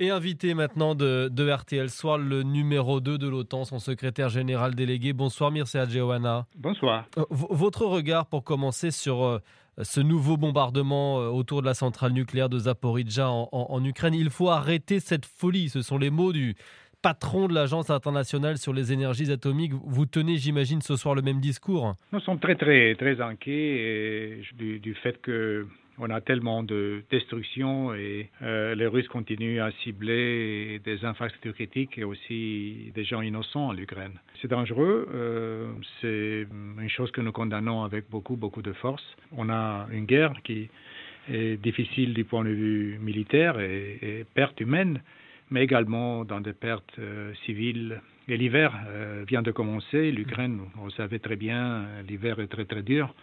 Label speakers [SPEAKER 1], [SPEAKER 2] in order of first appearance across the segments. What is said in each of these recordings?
[SPEAKER 1] Et invité maintenant de, RTL Soir, le numéro 2 de l'OTAN, son secrétaire général délégué. Bonsoir Mircea Geoana.
[SPEAKER 2] Bonsoir.
[SPEAKER 1] Euh, votre regard pour commencer sur euh, ce nouveau bombardement euh, autour de la centrale nucléaire de Zaporizhzhia en, Ukraine. Il faut arrêter cette folie. Ce sont les mots du patron de l'Agence internationale sur les énergies atomiques. Vous tenez, j'imagine, ce soir le même discours.
[SPEAKER 2] Nous sommes très, très, très inquiets du, du fait que on a tellement de destruction et euh, les Russes continuent à cibler des infrastructures critiques et aussi des gens innocents en Ukraine. C'est dangereux, euh, c'est une chose que nous condamnons avec beaucoup, beaucoup de force. On a une guerre qui est difficile du point de vue militaire et, et pertes humaines, mais également dans des pertes euh, civiles. Et l'hiver vient de commencer. L'Ukraine, vous savez très bien, l'hiver est très très dur.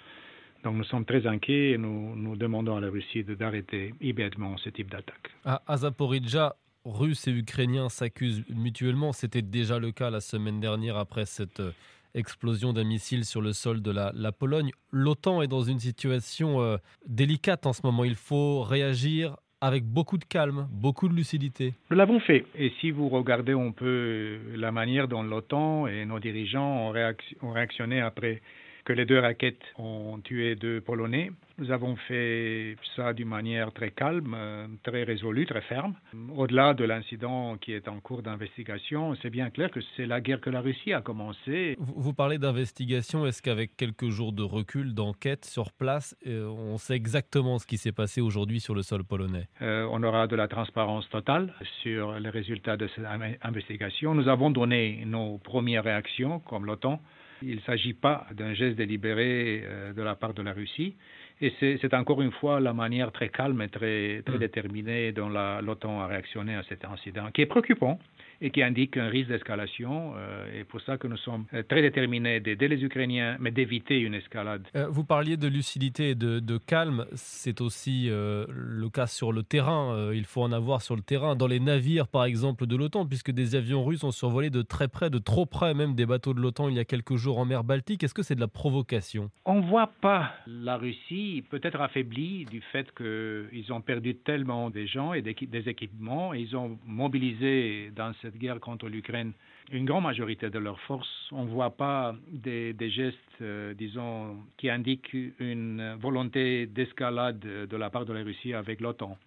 [SPEAKER 2] Donc nous sommes très inquiets et nous, nous demandons à la Russie d'arrêter immédiatement ce type d'attaque.
[SPEAKER 1] À, Zaporizhzhia, Russes et Ukrainiens s'accusent mutuellement. C'était déjà le cas la semaine dernière après cette euh, explosion d'un missile sur le sol de la, Pologne. L'OTAN est dans une situation euh, délicate en ce moment. Il faut réagir avec beaucoup de calme, beaucoup de lucidité.
[SPEAKER 2] Nous l'avons fait. Et si vous regardez un peu la manière dont l'OTAN et nos dirigeants ont réactionné après que les deux raquettes ont tué deux Polonais. Nous avons fait ça d'une manière très calme, très résolue, très ferme. Au-delà de l'incident qui est en cours d'investigation, c'est bien clair que c'est la guerre que la Russie a commencé.
[SPEAKER 1] Vous parlez d'investigation. Est-ce qu'avec quelques jours de recul, d'enquête sur place, euh, on sait exactement ce qui s'est passé aujourd'hui sur le sol polonais?
[SPEAKER 2] Euh, On aura de la transparence totale sur les résultats de cette investigation. Nous avons donné nos premières réactions, comme l'OTAN. Il ne s'agit pas d'un geste délibéré euh, de la part de la Russie. Et c'est encore une fois la manière très calme et très, très mm. déterminée dont l'OTAN a réactionné à cet incident, qui est préoccupant et qui indique un risque d'escalation. Euh, et pour ça que nous sommes euh, très déterminés d'aider les Ukrainiens, mais d'éviter une escalade.
[SPEAKER 1] Euh, vous parliez de lucidité et de, calme. C'est aussi le cas sur le terrain. il faut en avoir sur le terrain. Dans les navires, par exemple, de l'OTAN, puisque des avions russes ont survolé de très près, de trop près même des bateaux de l'OTAN il y a quelques jours en mer Baltique. Est-ce que c'est de la provocation?
[SPEAKER 2] On ne voit pas la Russie peut-être affaiblie du fait qu'ils ont perdu tellement des gens et des, des équipements. Ils ont mobilisé dans cette guerre contre l'Ukraine une grande majorité de leurs forces. On ne voit pas des, gestes, euh, disons, qui indiquent une volonté d'escalade de la part de la Russie avec l'OTAN.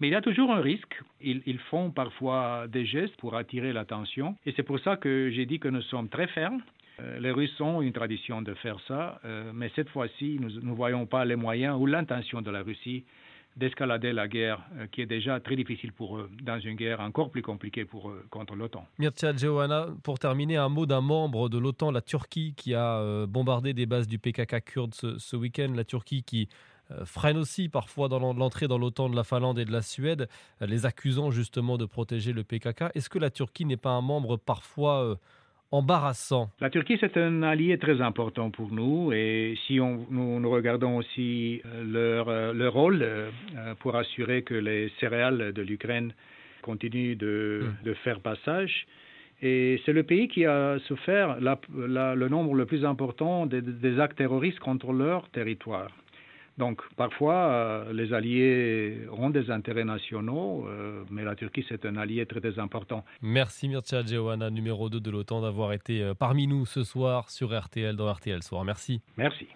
[SPEAKER 2] Mais il y a toujours un risque. Ils, font parfois des gestes pour attirer l'attention. Et c'est pour ça que j'ai dit que nous sommes très fermes. Euh, les Russes ont une tradition de faire ça, euh, mais cette fois-ci, nous ne voyons pas les moyens ou l'intention de la Russie d'escalader la guerre euh, qui est déjà très difficile pour eux, dans une guerre encore plus compliquée pour eux contre l'OTAN.
[SPEAKER 1] Mircea Johanna, pour terminer, un mot d'un membre de l'OTAN, la Turquie, qui a euh, bombardé des bases du PKK kurde ce, week-end. La Turquie qui euh, freine aussi parfois dans l'entrée dans l'OTAN de la Finlande et de la Suède, les accusant justement de protéger le PKK. Est-ce que la Turquie n'est pas un membre parfois embarrassant.
[SPEAKER 2] La Turquie, c'est un allié très important pour nous et si on, nous, regardons aussi euh, leur, euh, leur rôle euh, pour assurer que les céréales de l'Ukraine continuent de, hmm. de, faire passage, et c'est le pays qui a souffert le nombre le plus important des actes terroristes contre leur territoire. Donc parfois, euh, les alliés ont des intérêts nationaux, euh, mais la Turquie, c'est un allié très, très important.
[SPEAKER 1] Merci Mircea Geoana, numéro 2 de l'OTAN, d'avoir été euh, parmi nous ce soir sur RTL, dans RTL Soir. Merci.
[SPEAKER 2] Merci.